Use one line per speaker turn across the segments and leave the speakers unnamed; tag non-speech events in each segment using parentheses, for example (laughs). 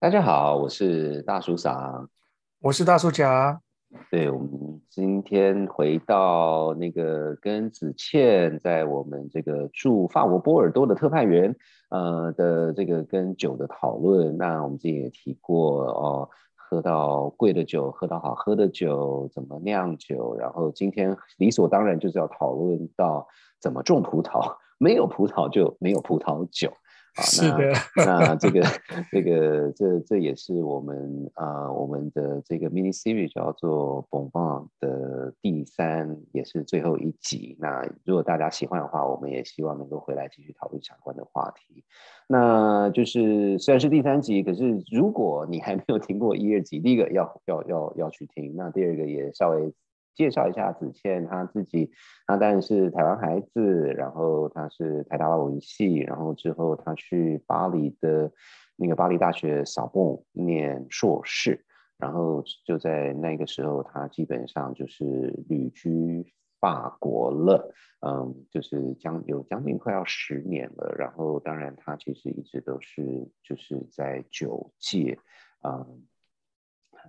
大家好，我是大叔桑，
我是大叔甲。
对，我们今天回到那个跟子倩在我们这个驻法国波尔多的特派员呃的这个跟酒的讨论。那我们之前也提过哦，喝到贵的酒，喝到好喝的酒，怎么酿酒。然后今天理所当然就是要讨论到怎么种葡萄，没有葡萄就没有葡萄酒。
是的，
那这个 (laughs) 这个这这也是我们啊我们的这个 mini series 叫做 Bonbon 的第三也是最后一集。那如果大家喜欢的话，我们也希望能够回来继续讨论相关的话题。那就是虽然是第三集，可是如果你还没有听过一二集，第一个要要要要去听，那第二个也稍微。介绍一下子倩，她自己，她当然是台湾孩子，然后她是台大文系，然后之后她去巴黎的那个巴黎大学扫墓念硕士，然后就在那个时候，她基本上就是旅居法国了，嗯，就是将有将近快要十年了，然后当然他其实一直都是就是在九界，嗯。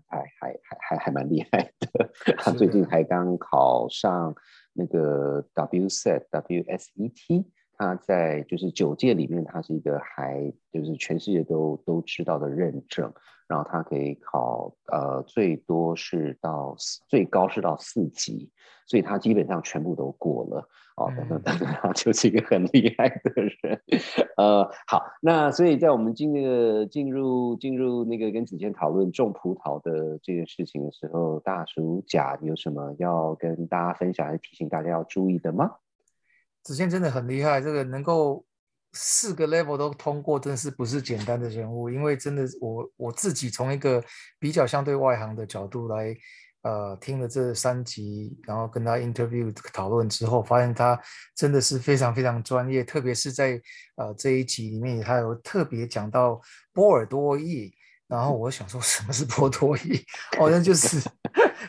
还还还还还蛮厉害的，他最近还刚考上那个 WSET WSET，他在就是九届里面，他是一个还就是全世界都都知道的认证，然后他可以考呃最多是到最高是到四级，所以他基本上全部都过了。哦，等等等等，(laughs) 他就是一个很厉害的人。呃，好，那所以在我们进那个进入进入那个跟子健讨论种葡萄的这件事情的时候，大叔甲有什么要跟大家分享，还是提醒大家要注意的吗？
子健真的很厉害，这个能够四个 level 都通过，真是不是简单的人物。因为真的，我我自己从一个比较相对外行的角度来。呃，听了这三集，然后跟他 interview 讨论之后，发现他真的是非常非常专业，特别是在呃这一集里面，他有特别讲到波尔多裔。然后我想说，什么是波多裔？好像就是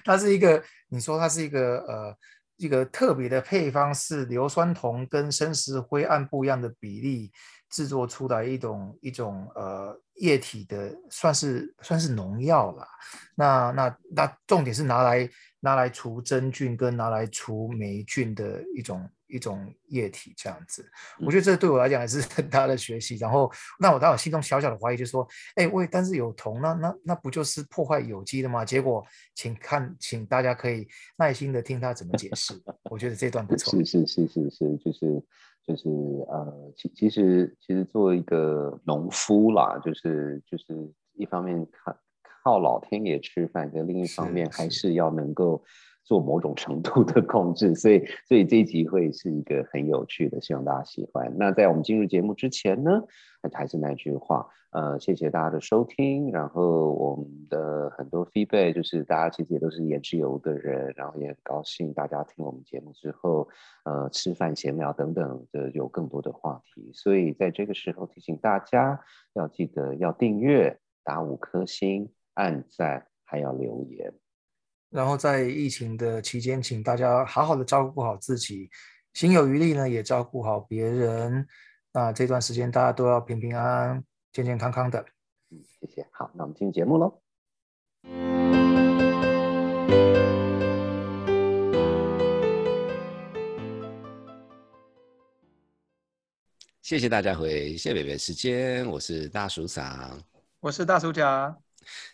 它是一个，你说它是一个呃一个特别的配方，是硫酸铜跟生石灰按不一样的比例。制作出来一种一种呃液体的，算是算是农药了。那那那重点是拿来拿来除真菌跟拿来除霉菌的一种一种液体，这样子。我觉得这对我来讲也是很大的学习。然后，那我当我心中小小的怀疑，就是说，哎，喂，但是有铜，那那那不就是破坏有机的吗？结果，请看，请大家可以耐心的听他怎么解释。我觉得这段不错。
是是是是是，就是。就是呃，其其实其实做一个农夫啦，就是就是一方面靠靠老天爷吃饭，跟另一方面还。是要能够做某种程度的控制，所以所以这一集会是一个很有趣的，希望大家喜欢。那在我们进入节目之前呢，还是那句话。呃，谢谢大家的收听。然后我们的很多 feedback 就是大家其实也都是言之有的人，然后也很高兴大家听我们节目之后，呃，吃饭闲聊等等的有更多的话题。所以在这个时候提醒大家要记得要订阅、打五颗星、按赞，还要留言。
然后在疫情的期间，请大家好好的照顾好自己，心有余力呢也照顾好别人。那这段时间大家都要平平安安。健健康康的，
嗯，谢谢。好，那我们进入节目喽。谢谢大家回谢北北时间，我是大叔长，
我是大叔甲。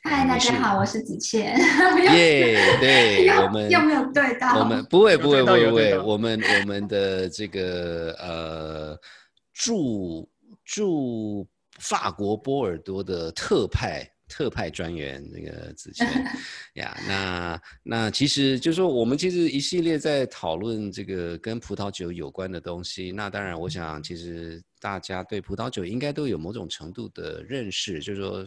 嗨，大家好，我是子倩。(laughs)
耶，对，(laughs) 我们
有没有对到？
我们不会，不会，不会，不会。我们我们的这个呃驻驻。法国波尔多的特派特派专员那个子谦 (laughs) 呀，那那其实就是说，我们其实一系列在讨论这个跟葡萄酒有关的东西。那当然，我想其实大家对葡萄酒应该都有某种程度的认识，就是说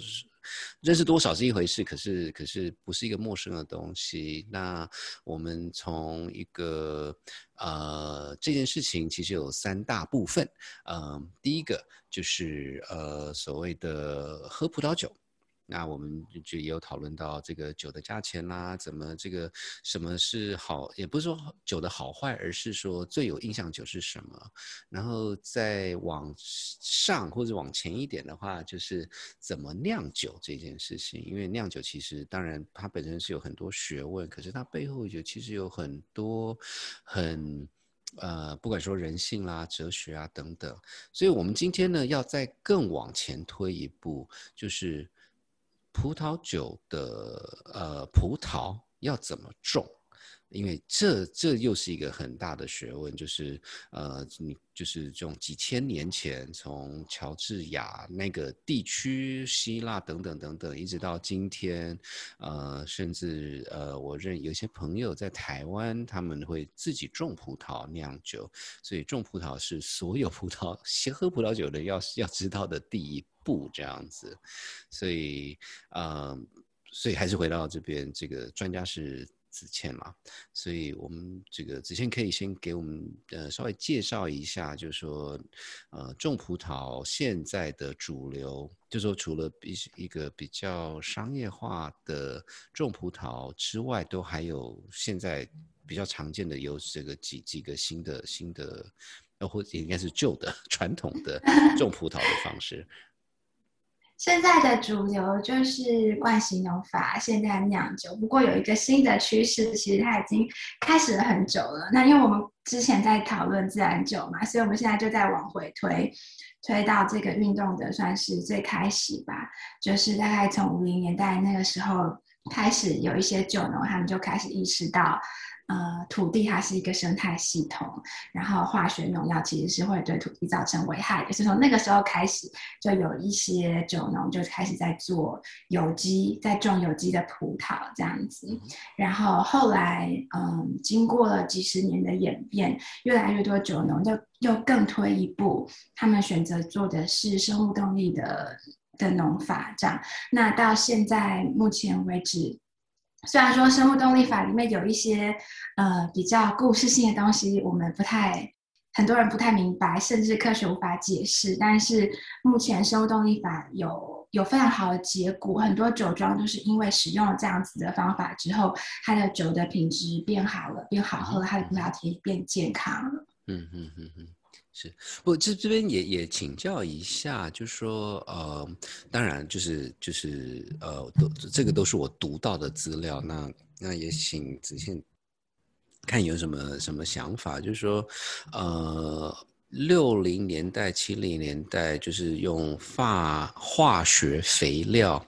认识多少是一回事，可是可是不是一个陌生的东西。那我们从一个呃这件事情其实有三大部分，嗯，第一个。就是呃所谓的喝葡萄酒，那我们就也有讨论到这个酒的价钱啦，怎么这个什么是好，也不是说酒的好坏，而是说最有印象酒是什么。然后再往上或者往前一点的话，就是怎么酿酒这件事情。因为酿酒其实当然它本身是有很多学问，可是它背后就其实有很多很呃，不管说人性啦、哲学啊等等。所以我们今天呢，要再更往前推一步，就是。葡萄酒的呃葡萄要怎么种？因为这这又是一个很大的学问，就是呃你就是这种几千年前从乔治亚那个地区、希腊等等等等，一直到今天，呃甚至呃我认有些朋友在台湾，他们会自己种葡萄酿酒，所以种葡萄是所有葡萄先 (laughs) 喝葡萄酒的要要知道的第一。不这样子，所以，嗯，所以还是回到这边，这个专家是子倩嘛，所以我们这个子倩可以先给我们呃稍微介绍一下，就是说，呃，种葡萄现在的主流，就说除了比一个比较商业化的种葡萄之外，都还有现在比较常见的有这个几几个新的新的，或者应该是旧的 (laughs) 传统的种葡萄的方式。
现在的主流就是惯性农法，现在酿酒。不过有一个新的趋势，其实它已经开始了很久了。那因为我们之前在讨论自然酒嘛，所以我们现在就在往回推，推到这个运动的算是最开始吧，就是大概从五零年代那个时候开始，有一些酒农他们就开始意识到。呃，土地它是一个生态系统，然后化学农药其实是会对土地造成危害的。是从那个时候开始，就有一些酒农就开始在做有机，在种有机的葡萄这样子。然后后来，嗯，经过了几十年的演变，越来越多酒农就又更推一步，他们选择做的是生物动力的的农法。这样，那到现在目前为止。虽然说生物动力法里面有一些呃比较故事性的东西，我们不太很多人不太明白，甚至科学无法解释。但是目前生物动力法有有非常好的结果，很多酒庄都是因为使用了这样子的方法之后，它的酒的品质变好了，变好喝，它的葡萄体变健康了。嗯嗯
嗯嗯。是不？这这边也也请教一下，就是说，呃，当然就是就是呃，都这个都是我读到的资料。那那也请子倩看有什么什么想法，就是说，呃，六零年代、七零年代，就是用化化学肥料。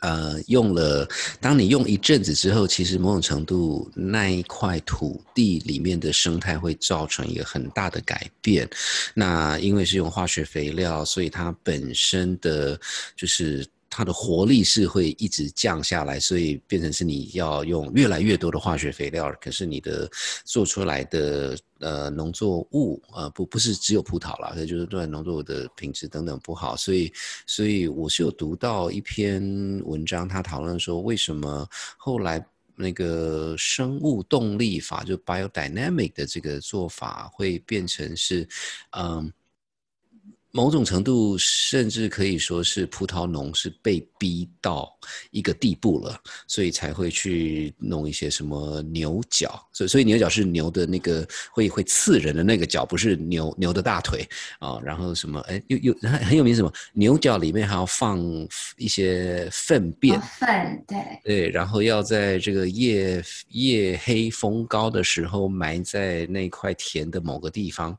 呃，用了，当你用一阵子之后，其实某种程度那一块土地里面的生态会造成一个很大的改变。那因为是用化学肥料，所以它本身的就是。它的活力是会一直降下来，所以变成是你要用越来越多的化学肥料，可是你的做出来的呃农作物呃不不是只有葡萄了，就是对农作物的品质等等不好，所以所以我是有读到一篇文章，他讨论说为什么后来那个生物动力法就 biodynamic 的这个做法会变成是嗯。某种程度，甚至可以说是葡萄农是被逼到一个地步了，所以才会去弄一些什么牛角。所以，所以牛角是牛的那个会会刺人的那个角，不是牛牛的大腿啊。然后什么？哎，又又很很有名什么？牛角里面还要放一些粪便，
粪对
对，然后要在这个夜夜黑风高的时候埋在那块田的某个地方。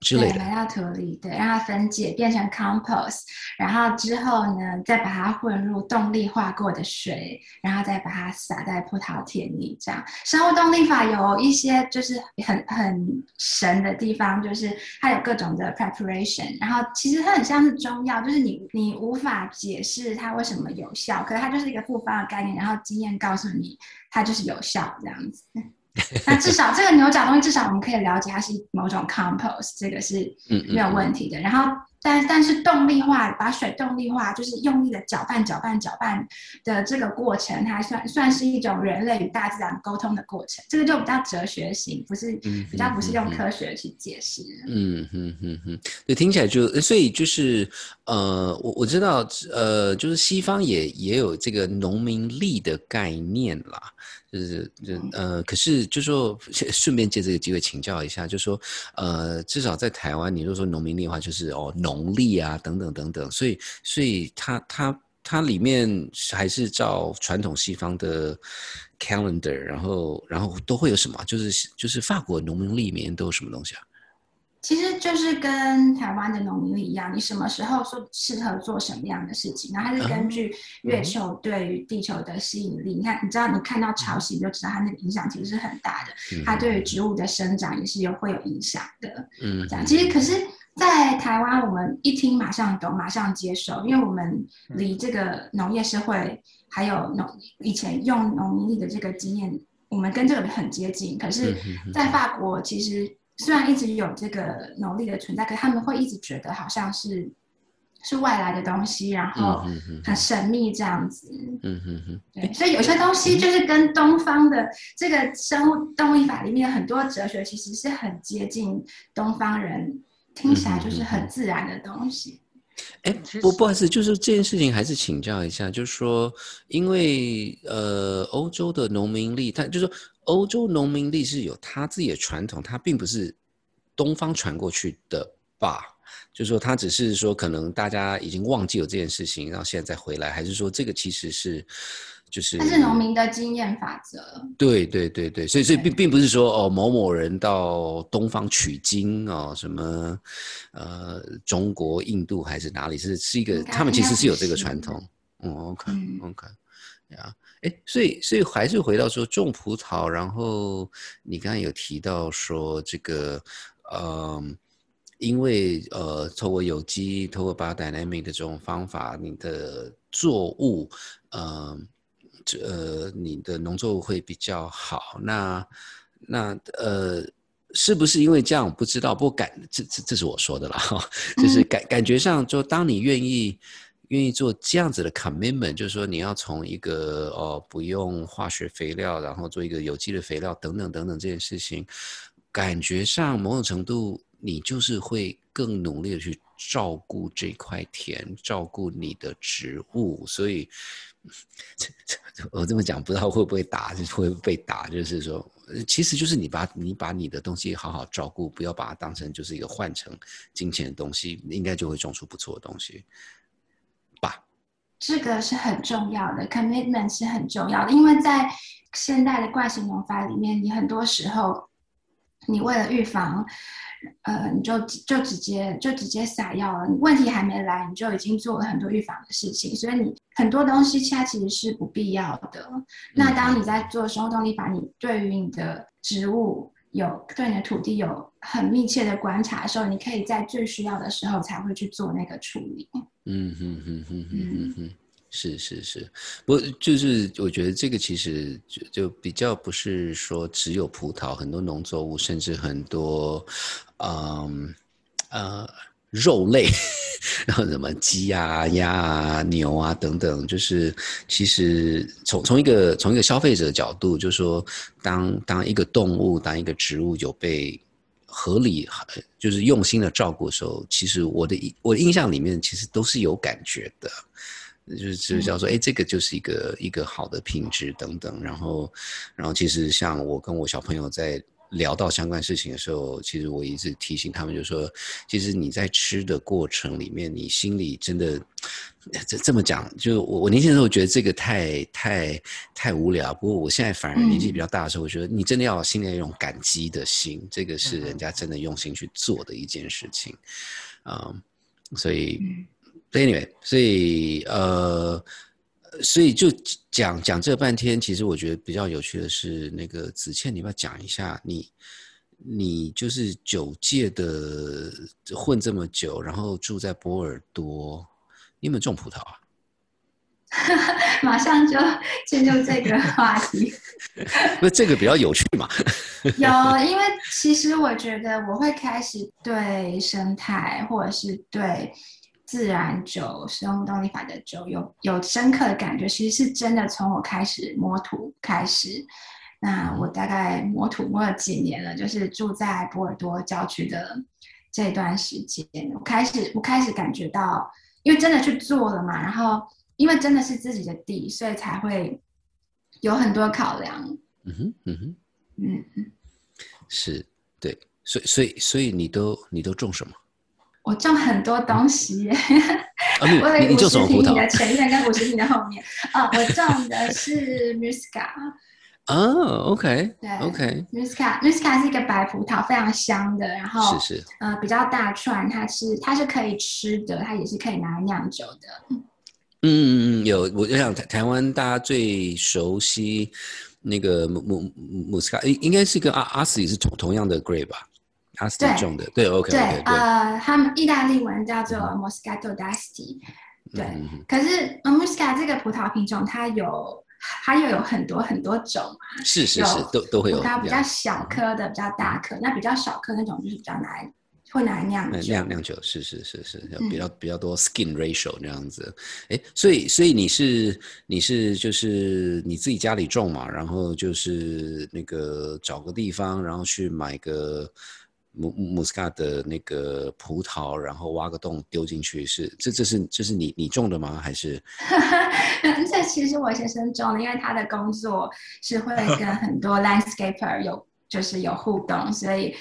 对，埋到土里，对，让它分解变成 compost，然后之后呢，再把它混入动力化过的水，然后再把它撒在葡萄田里。这样，生物动力法有一些就是很很神的地方，就是它有各种的 preparation，然后其实它很像是中药，就是你你无法解释它为什么有效，可是它就是一个复方的概念，然后经验告诉你它就是有效这样子。(laughs) 那至少这个牛角东西，至少我们可以了解它是某种 compost，这个是没有问题的。然后但但是动力化，把水动力化，就是用力的搅拌、搅拌、搅拌的这个过程，它算算是一种人类与大自然沟通的过程。这个就比较哲学型，不是比较不是用科学去解释。
嗯哼哼哼，对，听起来就所以就是呃，我我知道呃，就是西方也也有这个农民力的概念啦。就是就呃，可是就说顺便借这个机会请教一下，就说呃，至少在台湾，你如果说农民力的话，就是哦农历啊等等等等，所以所以它它它里面还是照传统西方的 calendar，然后然后都会有什么？就是就是法国农民历里面都有什么东西啊？
其实就是跟台湾的农民一样，你什么时候说适合做什么样的事情，然后它是根据月球对于地球的吸引力。你看，你知道你看到潮汐你就知道它那个影响其实是很大的，它对于植物的生长也是有会有影响的。嗯，这样其实可是，在台湾我们一听马上懂，马上接受，因为我们离这个农业社会还有农以前用农民力的这个经验，我们跟这个很接近。可是，在法国其实。虽然一直有这个农力的存在，可他们会一直觉得好像是是外来的东西，然后很神秘这样子。嗯嗯嗯。对，所以有些东西就是跟东方的这个生物动力法里面很多哲学，其实是很接近东方人，听起来就是很自然的东西。
哎，不不好意思，就是这件事情还是请教一下，就是说，因为呃，欧洲的农民力，他就是说。欧洲农民力是有他自己的传统，他并不是东方传过去的吧？就是说他只是说，可能大家已经忘记了这件事情，然后现在再回来，还是说这个其实是就是？
它是农民的经验法则。
对对对对，所以所以并并不是说哦某某人到东方取经哦什么呃中国印度还是哪里是是一个他们其实是有这个传统。嗯，OK OK，呀。哎，所以所以还是回到说种葡萄，然后你刚刚有提到说这个，嗯，因为呃，透过有机、透过 biodynamic 的这种方法，你的作物，嗯，这你的农作物会比较好。那那呃，是不是因为这样？不知道，不过感这这这是我说的了哈，就是感感觉上，就当你愿意。愿意做这样子的 commitment，就是说你要从一个哦不用化学肥料，然后做一个有机的肥料等等等等这件事情，感觉上某种程度你就是会更努力的去照顾这块田，照顾你的植物。所以，我这么讲不知道会不会打，会不会被打。就是说，其实就是你把你把你的东西好好照顾，不要把它当成就是一个换成金钱的东西，应该就会种出不错的东西吧。
这个是很重要的，commitment 是很重要的，因为在现代的惯性农法里面，你很多时候，你为了预防，呃，你就就直接就直接撒药了，问题还没来，你就已经做了很多预防的事情，所以你很多东西它其实是不必要的。那当你在做生物动力法，你对于你的植物有对你的土地有很密切的观察的时候，你可以在最需要的时候才会去做那个处理。嗯哼
哼哼哼哼，是是是，不就是我觉得这个其实就就比较不是说只有葡萄，很多农作物，甚至很多，嗯呃肉类，(laughs) 然后什么鸡啊、鸭啊、牛啊等等，就是其实从从一个从一个消费者角度，就说当当一个动物，当一个植物有被。合理，就是用心的照顾的时候，其实我的我印象里面，其实都是有感觉的，就是就是叫做，哎，这个就是一个一个好的品质等等。然后，然后其实像我跟我小朋友在。聊到相关事情的时候，其实我一直提醒他们，就说，其实你在吃的过程里面，你心里真的这这么讲，就我我年轻的时候觉得这个太太太无聊，不过我现在反而年纪比较大的时候，我觉得你真的要心里有一种感激的心，这个是人家真的用心去做的一件事情，啊，所以，anyway，所以呃。所以就讲讲这半天，其实我觉得比较有趣的是，那个子倩，你要不要讲一下你，你就是九界的混这么久，然后住在波尔多，你有没有种葡萄啊？(laughs)
马上就进入这个话题。(laughs)
那这个比较有趣嘛？
有，因为其实我觉得我会开始对生态或者是对自然酒、生物动力法的酒有有深刻的感觉，其实是真的从我开始摸土开始。那我大概摸土摸了几年了，就是住在波尔多郊区的这段时间，我开始我开始感觉到，因为真的去做了嘛，然后因为真的是自己的地，所以才会有很多考量。
嗯哼，嗯哼，
嗯嗯，
是对，所以所以所以你都你都种什么？
我种很多东西耶，
啊，(laughs)
我有五十平米的？前面跟五十平的后面。(laughs) 啊，我种的是 Muscat。
啊，OK
对
OK，Muscat
Muscat 是一个白葡萄，非常香的，然后
是是，
呃比较大串，它是它是可以吃的，它也是可以拿来酿酒的。
嗯嗯嗯，有，我就想台台湾大家最熟悉那个姆姆姆姆斯卡，应应该是跟阿阿斯也是同同样的 grape 吧？阿斯里
对
种的，对，OK
对
对，
呃，他们意大利文叫做 Moscato d'Asti。对，可是呃 Muscat 这个葡萄品种，它有它又有很多很多种。
是是是，都都会有
它比较小颗的，比较大颗，那比较小颗那种就是比较拿来会拿来酿。
酿酿酒是是是是，有比
嗯
较比较多 skin ratio 那样子，哎，所以所以你是你是就是你自己家里种嘛，然后就是那个找个地方，然后去买个姆姆斯卡的那个葡萄，然后挖个洞丢进去，是这这是这是你你种的吗？还是 (laughs)
这其实我先生种的，因为他的工作是会跟 (laughs) 很多 landscaper 有就是有互动，所以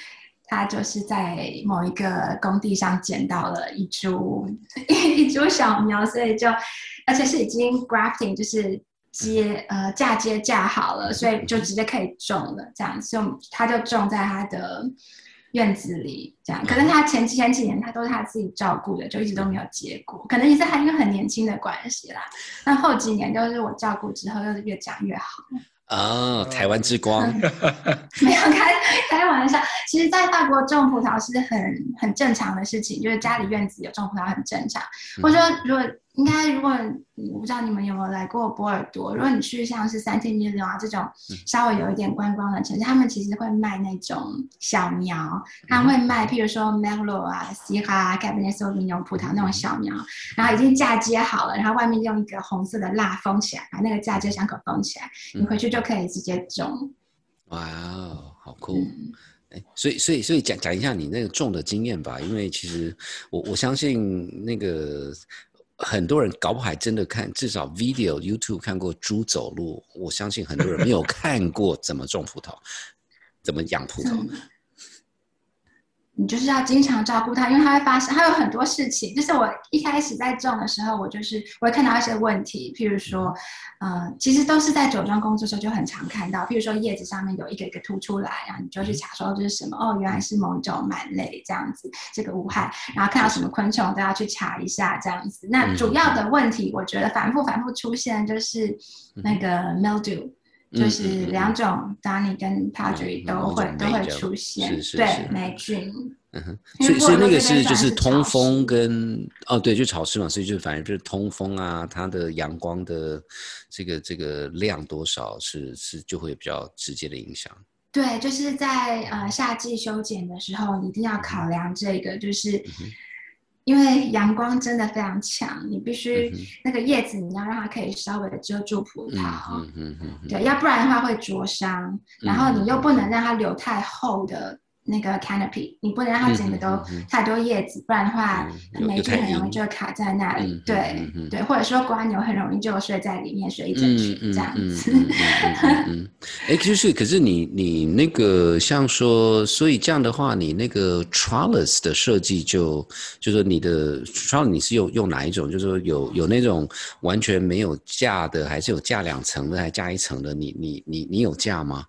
他就是在某一个工地上捡到了一株 (laughs) 一株小苗，所以就而且是已经 grafting 就是接呃嫁接嫁好了，所以就直接可以种了，这样，所以他就种在他的。院子里这样，可能他前前几年他都是他自己照顾的，就一直都没有结果，可能也是他因为很年轻的关系啦。那后几年就是我照顾之后，又是越长越好。
哦，台湾之光，
没有开开玩笑，其实，在法国种葡萄是很很正常的事情，就是家里院子有种葡萄很正常。或者说，如果应该，如果我不知道你们有没有来过波尔多，如果你去像是三天一流啊这种稍微有一点观光的城市，他们其实会卖那种小苗，他们会卖，譬如说 Merlot 啊、西哈、Cabernet Sauvignon 葡萄那种小苗，然后已经嫁接好了，然后外面用一个红色的蜡封起来，把那个嫁接箱口封起来，你回去就可以直接种。
哇哦，好酷！
嗯
哎，所以所以所以讲讲一下你那个种的经验吧，因为其实我我相信那个很多人搞不好还真的看，至少 video YouTube 看过猪走路，我相信很多人没有看过怎么种葡萄，怎么养葡萄。
嗯你就是要经常照顾它，因为它会发生，它有很多事情。就是我一开始在种的时候，我就是我会看到一些问题，譬如说，呃，其实都是在酒庄工作的时候就很常看到，譬如说叶子上面有一个一个凸出来，然后你就去查说这是什么，哦，原来是某种螨类这样子，这个无害。然后看到什么昆虫都要去查一下这样子。那主要的问题，我觉得反复反复出现就是那个 mildew。就是两种 Danny 跟 Padre 都会都会出现，对霉菌。
嗯哼，所以所以那个是就是通风跟哦对，就潮湿嘛，所以就反正就是通风啊，它的阳光的这个这个量多少是是就会比较直接的影响。
对，就是在呃夏季修剪的时候，你一定要考量这个，就是。因为阳光真的非常强，你必须那个叶子你要让它可以稍微遮住葡萄，对，要不然的话会灼伤。然后你又不能让它留太厚的那个 canopy，你不能让它整个都太多叶子，不然的话霉菌很容易就卡在那里。对对，或者说瓜牛很容易就睡在里面睡一整群这样子。
哎，就是可是你你那个像说，所以这样的话，你那个 trellis 的设计就就说你的 trellis 你是用用哪一种？就是说有有那种完全没有架的，还是有架两层的，还架一层的？你你你你有架吗？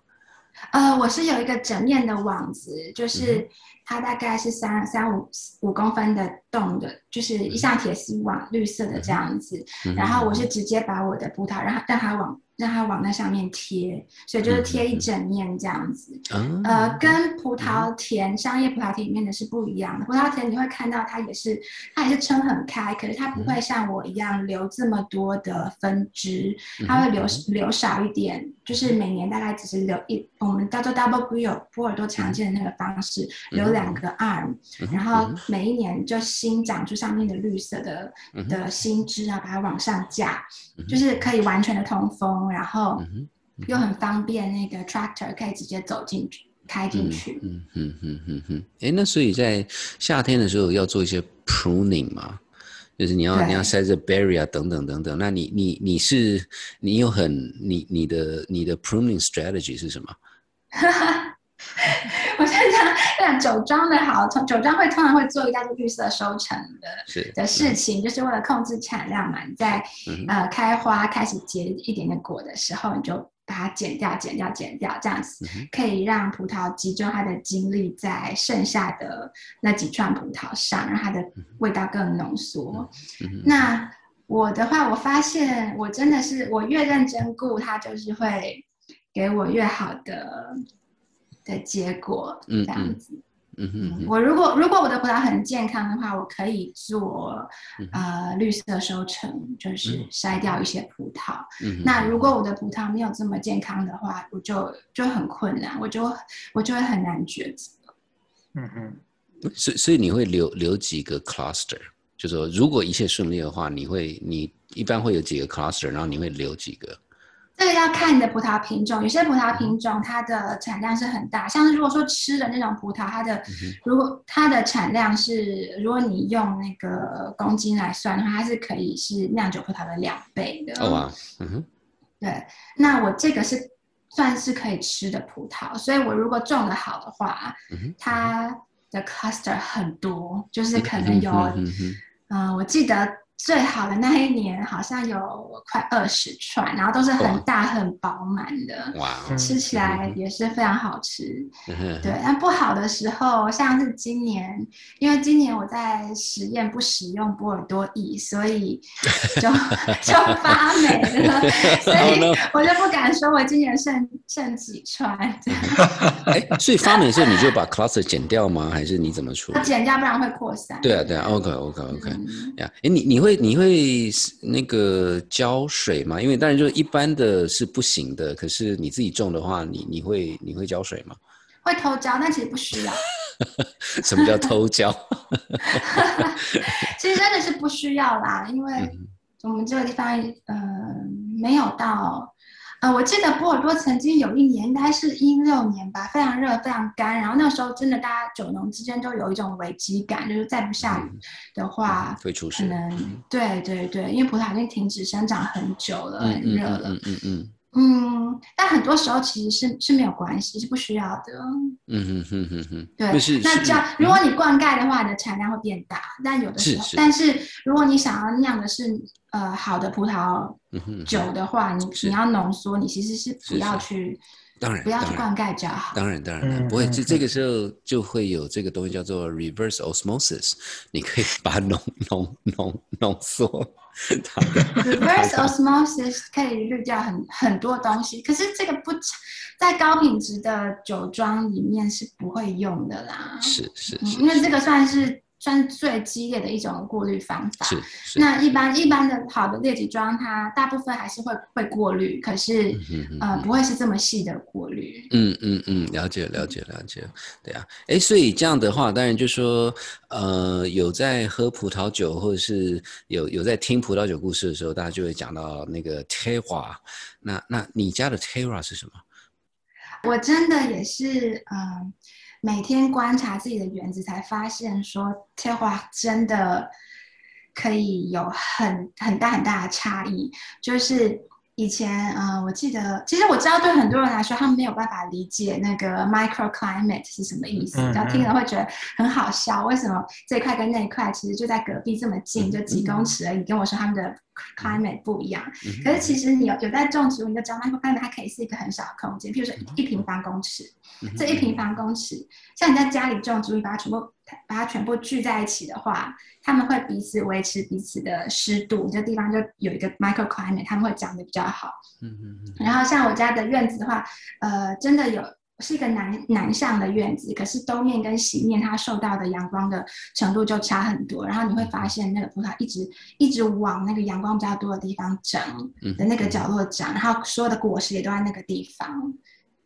呃，我是有一个整面的网子，就是它大概是三三五五公分的洞的，就是一像铁丝网，绿色的这样子。然后我是直接把我的葡萄让它让它往让它往那上面贴，所以就是贴一整面这样子。
嗯
呃，跟葡萄田、商业葡萄田里面的是不一样的。葡萄田你会看到它也是，它也是撑很开，可是它不会像我一样留这么多的分支，它会留留少一点，就是每年大概只是留一，我们叫做 double grill 波尔多常见的那个方式，留两个 arm，然后每一年就新长出上面的绿色的的新枝啊，把它往上架，就是可以完全的通风，然后又很方便，那个 tractor 可以直接走进去。开进去，
嗯嗯嗯嗯嗯，哎，那所以在夏天的时候要做一些 pruning 嘛，就是你要你要塞着 berry 啊等等等等。那你你你是你有很你你的你的 pruning strategy 是什么？(laughs)
我现在讲讲酒庄的好，酒庄会通常会做一叫做绿色收成的的事情，就是为了控制产量嘛。你在呃开花开始结一点点果的时候，你就。把它剪掉，剪掉，剪掉，这样子可以让葡萄集中它的精力在剩下的那几串葡萄上，让它的味道更浓缩。那我的话，我发现我真的是我越认真顾它，就是会给我越好的的结果，这样子。嗯我如果如果我的葡萄很健康的话，我可以做呃绿色收成，就是筛掉一些葡萄。那如果我的葡萄没有这么健康的话，我就就很困难，我就我就会很难抉择。
嗯嗯，所以所以你会留留几个 cluster，就说如果一切顺利的话，你会你一般会有几个 cluster，然后你会留几个？
这个要看你的葡萄品种，有些葡萄品种它的产量是很大，像是如果说吃的那种葡萄，它的如果它的产量是，如果你用那个公斤来算的话，它是可以是酿酒葡萄的两倍的。
哦啊，嗯哼，
对，那我这个是算是可以吃的葡萄，所以我如果种的好的话，它的 cluster 很多，就是可能有，嗯，我记得。最好的那一年好像有快二十串，然后都是很大很饱满的，哇，吃起来也是非常好吃。(laughs) 对，但不好的时候，像是今年，因为今年我在实验不使用波尔多液，所以就 (laughs) 就发霉了，(laughs) 所以我就不敢说我今年剩剩几串。(laughs)
哎，所以发霉的时候你就把 cluster 剪掉吗？还是你怎么处理？
剪掉，不然会扩散。
对啊，对啊，OK OK OK，呀，哎，你你会。你会那个浇水吗？因为当然就是一般的是不行的，可是你自己种的话，你你会你会浇水吗？
会偷浇，但其实不需要。(laughs)
什么叫偷浇？(laughs)
其实真的是不需要啦，因为我们这个地方呃没有到。呃，我记得波尔多曾经有一年，应该是一六年吧，非常热，非常干。然后那时候真的，大家酒农之间都有一种危机感，就是再不下雨的话，
会出事。
可能对对对，因为葡萄已经停止生长很久了，很热了。嗯嗯嗯。嗯，但很多时候其实是是没有关系，是不需要的。嗯哼哼哼哼。对，那这样如果你灌溉的话，你的产量会变大。但有的时候，但是如果你想要酿的是呃好的葡萄酒的话，你你要浓缩，你其实是不要去。
当然，
不要去灌溉就好。
当然，当然，不会。这这个时候就会有这个东西叫做 reverse osmosis，(laughs) 你可以把它浓浓浓浓缩。
reverse osmosis 可以滤掉很很多东西，可是这个不在高品质的酒庄里面是不会用的啦。
是是，
因为这个算是。算是最激烈的一种过滤方法。
是是。
那一般一般的好的劣质装，它大部分还是会会过滤，可是呃不会是这么细的过滤。
嗯嗯嗯，了解了解了解。对啊，哎，所以这样的话，当然就说呃有在喝葡萄酒，或者是有有在听葡萄酒故事的时候，大家就会讲到那个 Terra。那那你家的 Terra 是什么？
我真的也是嗯。每天观察自己的园子，才发现说，贴花真的可以有很很大很大的差异。就是以前，嗯，我记得，其实我知道，对很多人来说，他们没有办法理解那个 microclimate 是什么意思，然后听了会觉得很好笑。为什么这块跟那块其实就在隔壁这么近，就几公尺而已？跟我说他们的 microclimate 不一样。可是其实你有有在种植物，你就知道 microclimate 它可以是一个很小的空间，譬如说一平方公尺。这一平方公尺，像你在家里种植物，把它全部把它全部聚在一起的话，他们会彼此维持彼此的湿度，这地方就有一个 microclimate，他们会长得比较好。嗯嗯嗯。然后像我家的院子的话，呃，真的有。是一个南南向的院子，可是东面跟西面它受到的阳光的程度就差很多。然后你会发现那个葡萄一直一直往那个阳光比较多的地方长的那个角落长，然后所有的果实也都在那个地方。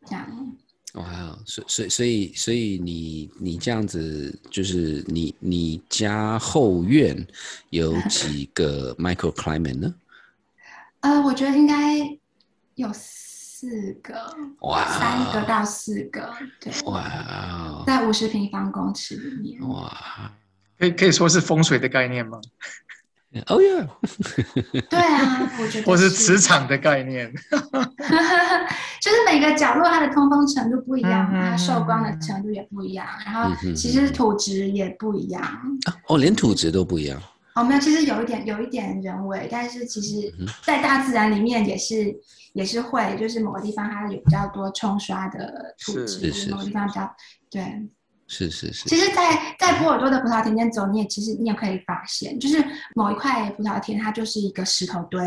这样。
哇，所所以所以所以你你这样子就是你你家后院有几个 microclimate 呢？
呃，我觉得应该有。四个，哇，三个到四个，对，哇，在五十平方公尺里面，哇，
可以可以说是风水的概念吗？
哦耶，
对啊，我觉得，
或是磁场的概念，(laughs)
就是每个角落它的通风程度不一样，它受光的程度也不一样，然后其实土质也不一样，
哦，连土质都不一样，
哦，没有，其实有一点有一点人为，但是其实在大自然里面也是。也是会，就是某个地方它有比较多冲刷的土质，某个地方比较对，
是是是。
其实，在在波尔多的葡萄田间走，你也其实你也可以发现，就是某一块葡萄田它就是一个石头堆，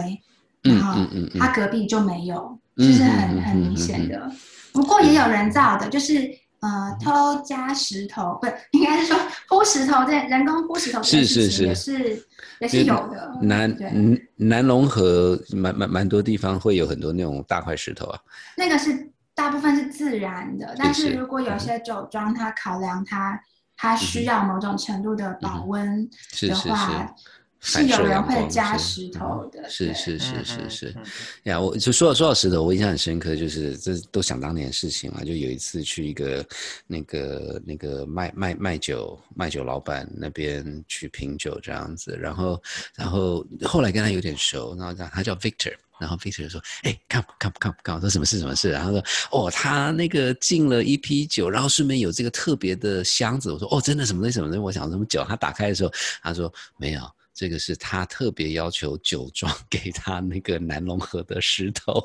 然后它隔壁就没有，就是很很明显的。不过也有人造的，就是呃偷加石头，不应该是说 (laughs) 铺石头，这人工铺石头
是是是
也是。也是有的。
南南南龙河蛮蛮蛮多地方会有很多那种大块石头啊。
那个是大部分是自然的，但是如果有些酒庄它考量它它需要某种程度的保温的话。是有人会加石头的，
是是是是是，呀，我就说到说到石头，我印象很深刻，就是这都想当年的事情嘛。就有一次去一个那个那个卖卖卖酒卖酒老板那边去品酒这样子，然后然后后来跟他有点熟，然后他他叫 Victor，然后 Victor 就说：“哎，看看看看，我说什么事什么事？”然后说：“哦，他那个进了一批酒，然后顺便有这个特别的箱子。”我说：“哦，真的什么东西什么东西？我想什么酒？”他打开的时候，他说：“没有。”这个是他特别要求酒庄 (laughs) 给他那个南龙河的石头，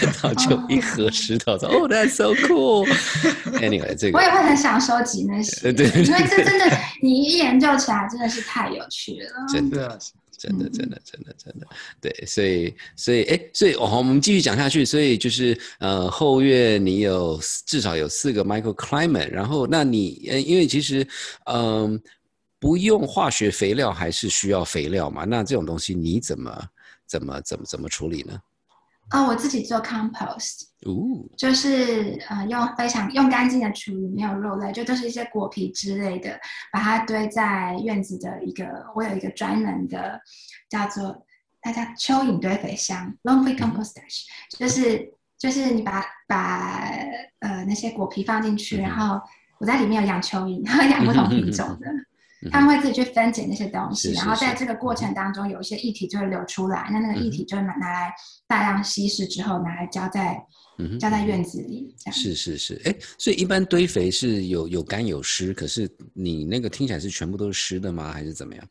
然后就一盒石头，说哦，That's so cool。(laughs) Anyway，这个
我也会很想收集那些，对，因为这真的你一研究起来真的是太有趣了，
真的，真的，真的，真的，真的，对，所以，所以，哎，所以，哦，我们继续讲下去，所以就是呃，后月你有至少有四个 microclimate，然后那你，呃，因为其实，嗯。不用化学肥料还是需要肥料嘛？那这种东西你怎么怎么怎么怎么处理呢？
啊，我自己做 compost，哦，就是呃用非常用干净的厨余，没有肉类，就都是一些果皮之类的，把它堆在院子的一个，我有一个专门的叫做大家蚯蚓堆肥箱 （lonely compostage），就是就是你把把呃那些果皮放进去，然后我在里面有养蚯蚓，然 (laughs) 后养不同品种的。他们会自己去分解那些东西，然后在这个过程当中，有一些液体就会流出来，那那个液体就拿拿来大量稀释之后，拿来浇在浇在院子里。
是是是，哎，所以一般堆肥是有有干有湿，可是你那个听起来是全部都是湿的吗？还是怎么样？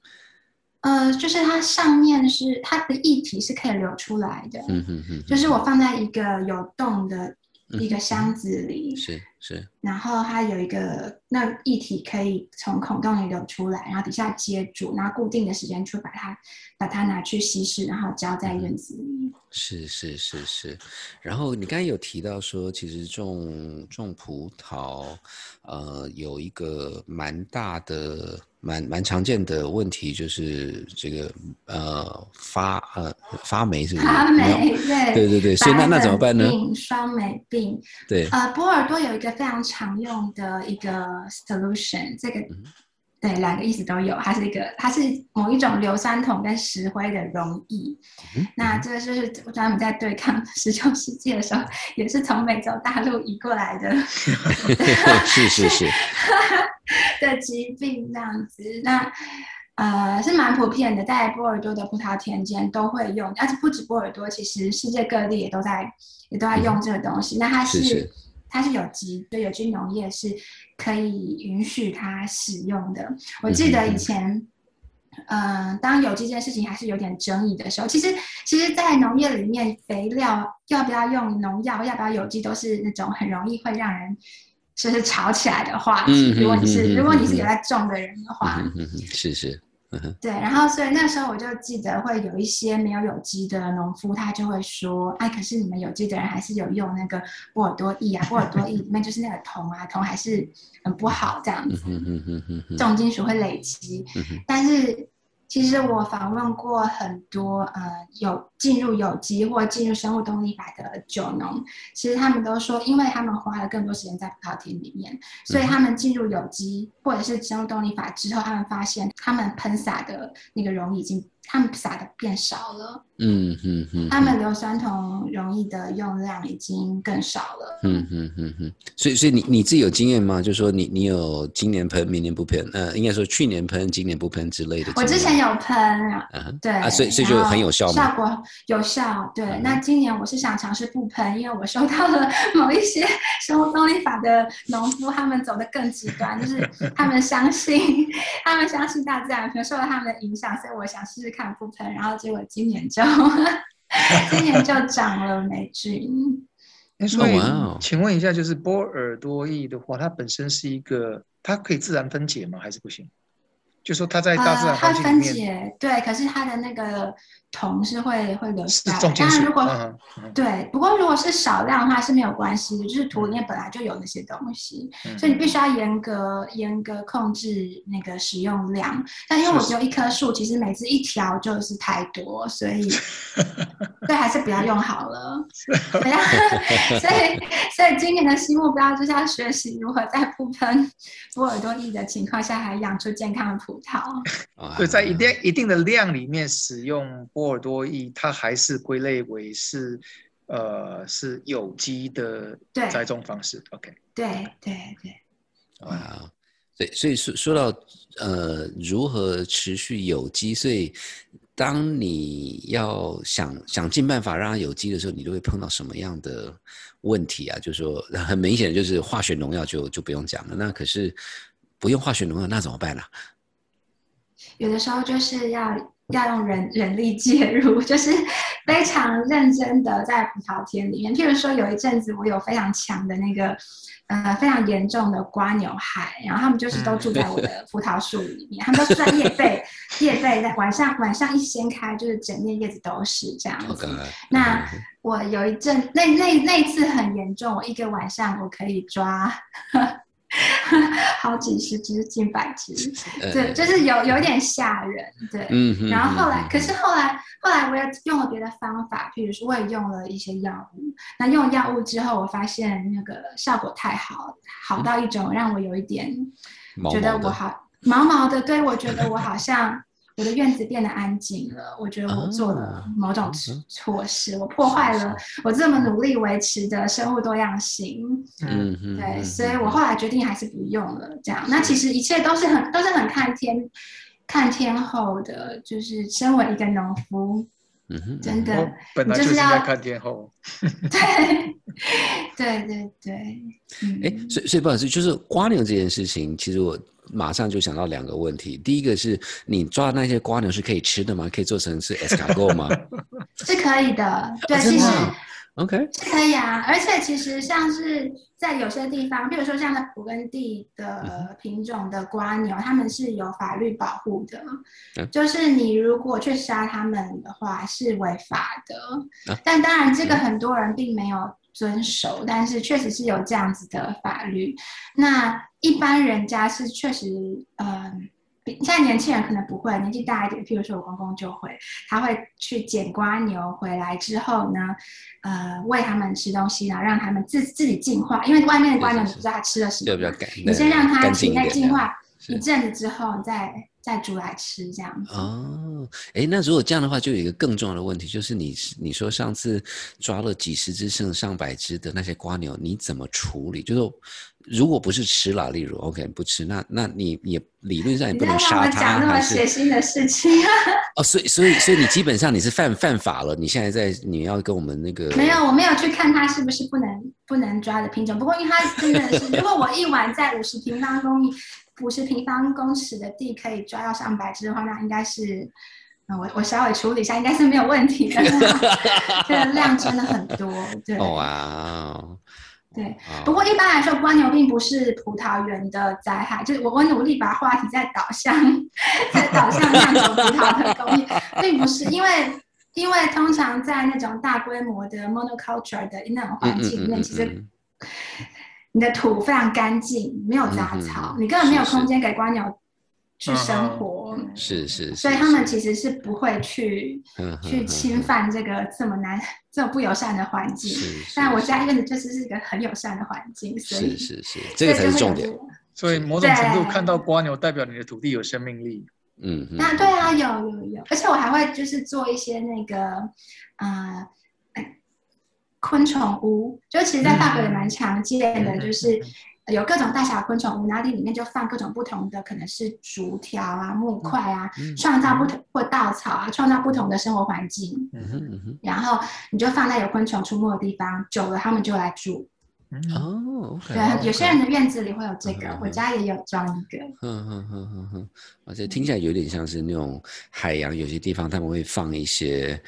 呃，就是它上面是它的液体是可以流出来的，嗯哼哼，就是我放在一个有洞的。一个箱子里
是是，
然后它有一个那液体可以从孔洞里流出来，然后底下接住，然后固定的时间去把它把它拿去稀释，然后浇在院子里。
是是是是，然后你刚才有提到说，其实种种葡萄，呃，有一个蛮大的。蛮蛮常见的问题就是这个呃发呃发霉是不是？
发霉对
对对对，所以那那怎么办呢？
双霉病
对
呃波尔多有一个非常常用的一个 solution，这个。对，两个意思都有。它是一个，它是某一种硫酸铜跟石灰的溶液。那这个就是专门在对抗十九世纪的时候，也是从美洲大陆移过来的。
是 (laughs) 是是。(laughs)
的疾病这样子，那呃是蛮普遍的，在波尔多的葡萄田间都会用，而且不止波尔多，其实世界各地也都在也都在用这个东西。那它是。它是有机，对有机农业是可以允许它使用的。我记得以前，嗯，当有机这件事情还是有点争议的时候，其实其实，在农业里面，肥料要不要用农药，要不要有机，都是那种很容易会让人就是 (laughs) 吵起来的话题。如果你是如果你是有在种的人的话，
是是。
对，然后所以那时候我就记得会有一些没有有机的农夫，他就会说：“哎，可是你们有机的人还是有用那个波尔多液啊，波尔多液里面就是那个铜啊，铜还是很不好这样子，重金属会累积，但是。”其实我访问过很多呃有进入有机或进入生物动力法的酒农，其实他们都说，因为他们花了更多时间在葡萄田里面，所以他们进入有机或者是生物动力法之后，他们发现他们喷洒的那个溶液已经。他们撒的变少了，嗯嗯嗯，他们硫酸铜容易的用量已经更少了，嗯嗯
嗯嗯，所以所以你你自己有经验吗？就是说你你有今年喷，明年不喷，呃，应该说去年喷，今年不喷之类的。
我之前有喷，嗯，对，啊，
所以所以就很有效吗？
效果有效，对。那今年我是想尝试不喷，因为我收到了某一些生物动力法的农夫，他们走的更极端，就是他们相信 (laughs) 他们相信大自然，可能受到他们的影响，所以我想试试。看不喷，然后结果今年就 (laughs) 今年就长了霉菌。(laughs)
所以，请问一下，就是波尔多液的话，它本身是一个，它可以自然分解吗？还是不行？就说它在大自然环境里
面，对，可是它的那个铜是会会流失。当然，如果对，不过如果是少量的话是没有关系的，就是土里面本来就有那些东西，所以你必须要严格严格控制那个使用量。但因为我只有一棵树，其实每次一条就是太多，所以 (laughs) 对，还是不要用好了。(laughs) (laughs) 所以，所以今年的新目标就是要学习如何在不喷波尔多液的情况下，还养出健康的葡。葡萄，
对，在一定一定的量里面使用波尔多液，它还是归类为是，呃，是有机的栽种方式。OK，
对对对。
哇，对，所以说说到呃，如何持续有机，所以当你要想想尽办法让它有机的时候，你就会碰到什么样的问题啊？就是说，很明显就是化学农药就就不用讲了。那可是不用化学农药，那怎么办呢？
有的时候就是要要用人人力介入，(laughs) 就是非常认真的在葡萄田里面。譬如说，有一阵子我有非常强的那个，呃，非常严重的瓜牛害，然后他们就是都住在我的葡萄树里面，(laughs) 他们都住在叶背，叶背在晚上晚上一掀开，就是整面叶子都是这样子。那我有一阵那那那次很严重，我一个晚上我可以抓。(laughs) 好几十只、近百只，(laughs) 对，就是有有点吓人，对。嗯然后后来，可是后来，后来我也用了别的方法，譬如说，我也用了一些药物。那用药物之后，我发现那个效果太好，好到一种让我有一点觉得我好毛毛的。对，我觉得我好像。我的院子变得安静了，我觉得我做了某种措施，我破坏了我这么努力维持的生物多样性。嗯嗯，对，所以我后来决定还是不用了。这样，那其实一切都是很都是很看天看天后的，就是身为一个农夫，嗯哼，真的，
本来就是要看天后。(laughs)
对对对 (laughs) 对，
哎，所以所以不好意思，就是瓜牛这件事情，其实我。马上就想到两个问题，第一个是你抓那些瓜牛是可以吃的吗？可以做成是 escargot 吗？(laughs)
是可以的，对，其实
OK
是可以啊。而且其实像是在有些地方，比如说像在勃艮第的品种的瓜牛，他们是有法律保护的，就是你如果去杀他们的话是违法的。但当然，这个很多人并没有。遵守，但是确实是有这样子的法律。那一般人家是确实，嗯，现在年轻人可能不会，年纪大一点，譬如说我公公就会，他会去捡瓜牛回来之后呢，呃，喂他们吃东西，然后让他们自自己进化，因为外面的瓜牛你不知道它吃了什么，你先让它体内进化一阵子之后再。再煮来吃这样子哦，
哎，那如果这样的话，就有一个更重要的问题，就是你你说上次抓了几十只剩上百只的那些瓜牛，你怎么处理？就是如果不是吃了，例如 OK 不吃，那那你也理论上也不能杀它，
那么血腥的事情
哦，所以所以所以你基本上你是犯犯法了，你现在在你要跟我们那个
没有，我没有去看它是不是不能不能抓的品种，不过因为它真的是，如果我一碗在五十平方公里。五十平方公尺的地可以抓到上百只的话，那应该是，嗯，我我稍微处理一下，应该是没有问题的。(laughs) 这个量真的很多，对。
哇。
对，不过一般来说，蜗牛并不是葡萄园的灾害。就是我我努力把话题在导向，在导向酿酒葡萄的工艺，并不是因为因为通常在那种大规模的 monoculture 的那种环境里面，其实你的土非常干净，没有杂草，你根本没有空间给瓜牛去生活。
是是，
所以他们其实是不会去去侵犯这个这么难。这么不友善的环境，但我家院子确实是一个很友善的环境，所以
是是是，这个才是重点。
所以某种程度看到瓜牛，代表你的土地有生命力。
嗯，那对啊，有有有，而且我还会就是做一些那个啊，昆虫屋，就其实，在法国也蛮常见的，就是。有各种大小昆虫屋，然后里面就放各种不同的，可能是竹条啊、木块啊，创造不同或稻草啊，创造不同的生活环境。然后你就放在有昆虫出没的地方，久了他们就来住。
哦，
对，有些人的院子里会有这个，我家也有装一个。
嗯嗯嗯嗯嗯，而且听起来有点像是那种海洋，有些地方他们会放一些，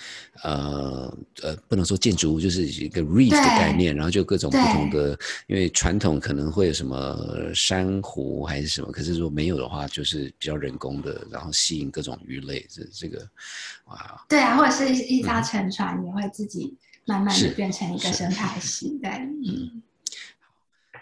呃呃，不能说建筑物，就是一个 reef 的概念，然后就各种不同的，因为传统可能会有什么珊瑚还是什么，可是如果没有的话，就是比较人工的，然后吸引各种鱼类，这这个，
哇。对啊，或者是一艘沉船也会自己慢慢的变成一个生态系，对，嗯。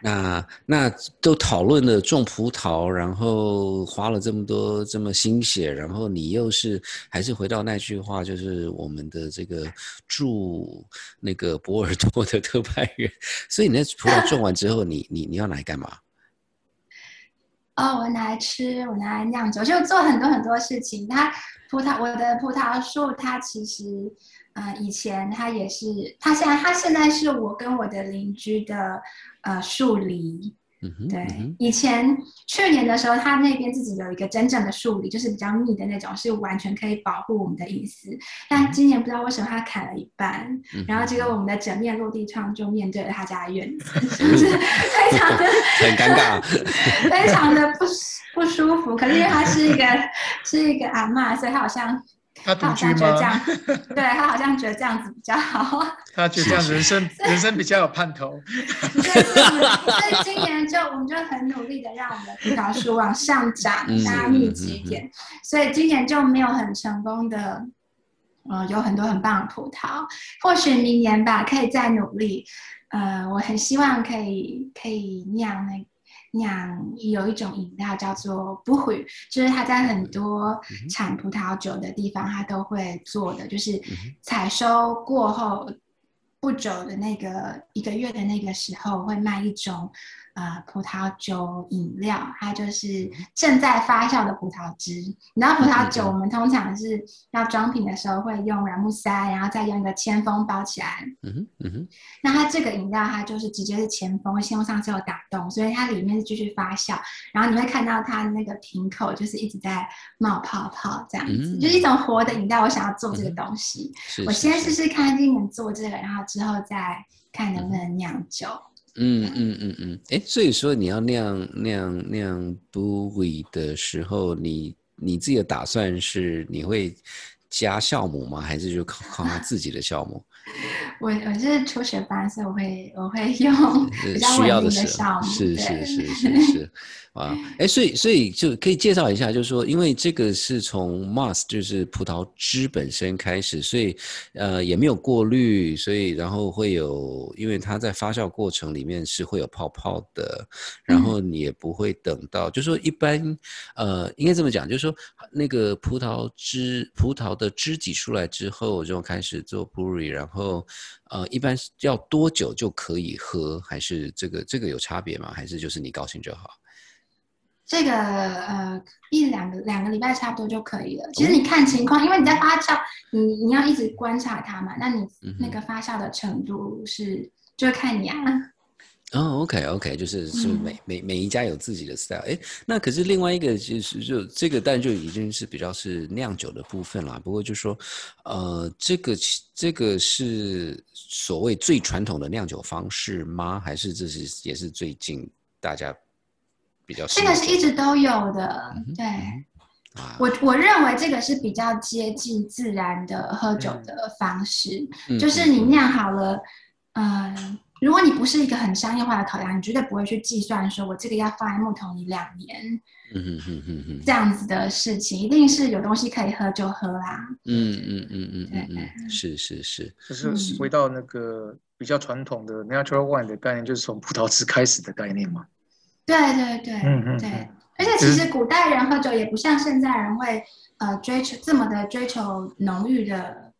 那那都讨论了种葡萄，然后花了这么多这么心血，然后你又是还是回到那句话，就是我们的这个住那个波尔多的特派员，所以你那葡萄种完之后，你你你要来干嘛？(laughs)
哦，我拿来吃，我拿来酿酒，就做很多很多事情。它葡萄，我的葡萄树，它其实。呃，以前它也是，它现在它现在是我跟我的邻居的呃树篱。对，以前去年的时候，他那边自己有一个真正的树篱，就是比较密的那种，是完全可以保护我们的隐私。但今年不知道为什么他砍了一半，然后结果我们的整面落地窗就面对了他家院子，(laughs) 是不是非常的 (laughs)
很尴尬，(laughs)
非常的不不舒服？可是因为他是一个是一个阿妈，所以他好像。
他独居吗？
对他好像觉得这样子比较好。(laughs)
他觉得这样人生人生比较有盼头。
对，所以今年就我们就很努力的让我们的葡萄树往上涨，(laughs) 大家密集一点。所以今年就没有很成功的，呃，有很多很棒的葡萄。或许明年吧，可以再努力。呃，我很希望可以可以酿那。酿有一种饮料叫做不会，就是它在很多产葡萄酒的地方，它都会做的，就是采收过后不久的那个一个月的那个时候，会卖一种。呃，葡萄酒饮料，它就是正在发酵的葡萄汁。你知道葡萄酒，我们通常是要装瓶的时候会用软木塞，然后再用一个铅封包起来。嗯哼，嗯哼。那它这个饮料，它就是直接是铅封，铅封上是有打洞，所以它里面是继续发酵。然后你会看到它那个瓶口就是一直在冒泡泡，这样子，就是一种活的饮料。我想要做这个东西，我先试试看今能做这个，然后之后再看能不能酿酒。
嗯嗯嗯嗯嗯，哎，所以说你要酿酿酿 b u i 的时候，你你自己的打算是你会加酵母吗？还是就靠靠他自己的酵母？(laughs)
我我是初学班，所以我会我会用比较稳定的酵母。
是是是是是。啊，哎，所以所以就可以介绍一下，就是说，因为这个是从 moss 就是葡萄汁本身开始，所以呃也没有过滤，所以然后会有，因为它在发酵过程里面是会有泡泡的，然后你也不会等到，就说一般呃应该这么讲，就是说那个葡萄汁葡萄的汁挤出来之后就开始做 brewery，然后呃一般要多久就可以喝，还是这个这个有差别吗？还是就是你高兴就好？
这个呃一两个两个礼拜差不多就可以了。其实你看情况，因为你在发酵，你你要一直观察它嘛。那你那个发酵的程度是，就看你啊。
哦，OK OK，就是是每每每一家有自己的 style。哎，那可是另外一个就是就这个，但就已经是比较是酿酒的部分啦。不过就说，呃，这个这个是所谓最传统的酿酒方式吗？还是这是也是最近大家？比较
这个是一直都有的，对。我我认为这个是比较接近自然的喝酒的方式，就是你酿好了，嗯，如果你不是一个很商业化的考量，你绝对不会去计算说我这个要放在木桶里两年，嗯嗯嗯嗯这样子的事情，一定是有东西可以喝就喝啦。
嗯嗯嗯嗯嗯嗯，是是是，
就是回到那个比较传统的 natural wine 的概念，就是从葡萄汁开始的概念嘛。
对对对，嗯嗯对。而且其实古代人喝酒也不像现在人会呃追求这么的追求浓郁的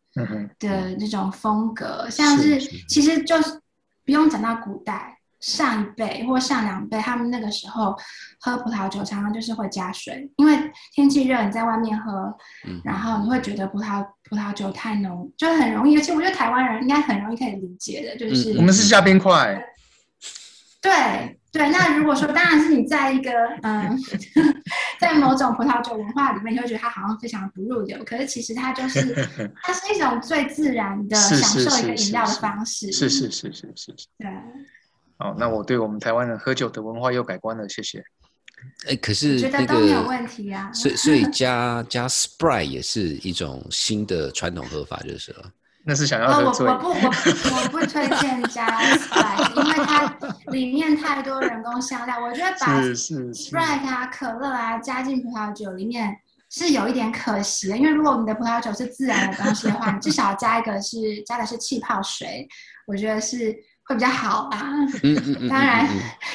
的那种风格，像是其实就是不用讲到古代上一辈或上两辈，他们那个时候喝葡萄酒常常就是会加水，因为天气热你在外面喝，然后你会觉得葡萄葡萄酒太浓，就很容易。而且我觉得台湾人应该很容易可以理解的，就是
我们是加冰块，
对。对，那如果说，当然是你在一个嗯，(laughs) 在某种葡萄酒文化里面，你会觉得它好像非常不入流。可是其实它就是，(laughs) 它是一种最自然的享受一个饮料的方式。
是是是是是。
对。
好，那我对我们台湾人喝酒的文化又改观了，谢谢。
哎，可是
觉得都没有问题啊。
所以所 (laughs) 以加加 Sprite 也是一种新的传统喝法，就是了。
那是想要喝醉。
我我不我我不推荐加 Sprite，因为它里面太多人工香料。我觉得把 Sprite 啊、可乐啊加进葡萄酒里面是有一点可惜的。因为如果我们的葡萄酒是自然的东西的话，你至少加一个是加的是气泡水，我觉得是。会比较好啊，(laughs) 当然，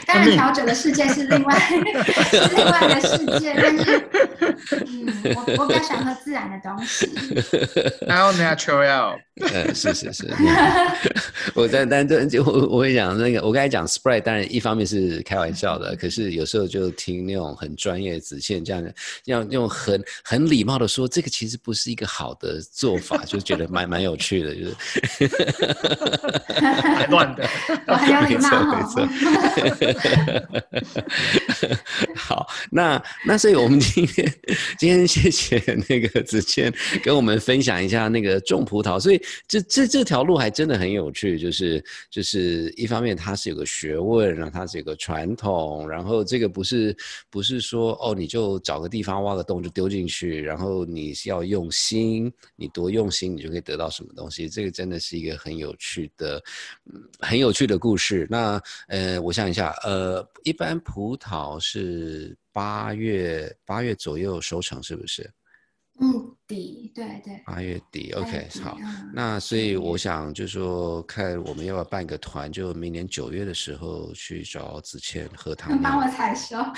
当然调酒的世界是另外 (laughs) 是另外的世界，但是，嗯，我我比较喜欢喝自然的东西。
How natural？
呃，是是是，我但但这就我我会讲那个，我刚才讲 Sprite，当然一方面是开玩笑的，可是有时候就听那种很专业的子倩这样要用很很礼貌的说，这个其实不是一个好的做法，就觉得蛮蛮有趣的，就是，
乱。
我很有礼貌，
没错。好，那那所以我们今天今天谢谢那个子谦跟我们分享一下那个种葡萄，所以这这这条路还真的很有趣，就是就是一方面它是有个学问，然后它是有个传统，然后这个不是不是说哦你就找个地方挖个洞就丢进去，然后你是要用心，你多用心你就可以得到什么东西，这个真的是一个很有趣的，很有趣的故事。那呃，我想一下，呃，一般葡萄是八月八月左右收成，是不是？
嗯。底对对，
八月底，OK，好，那所以我想就是说，看我们要不要办个团，就明年九月的时候去找子谦喝汤。
帮我采收，哦，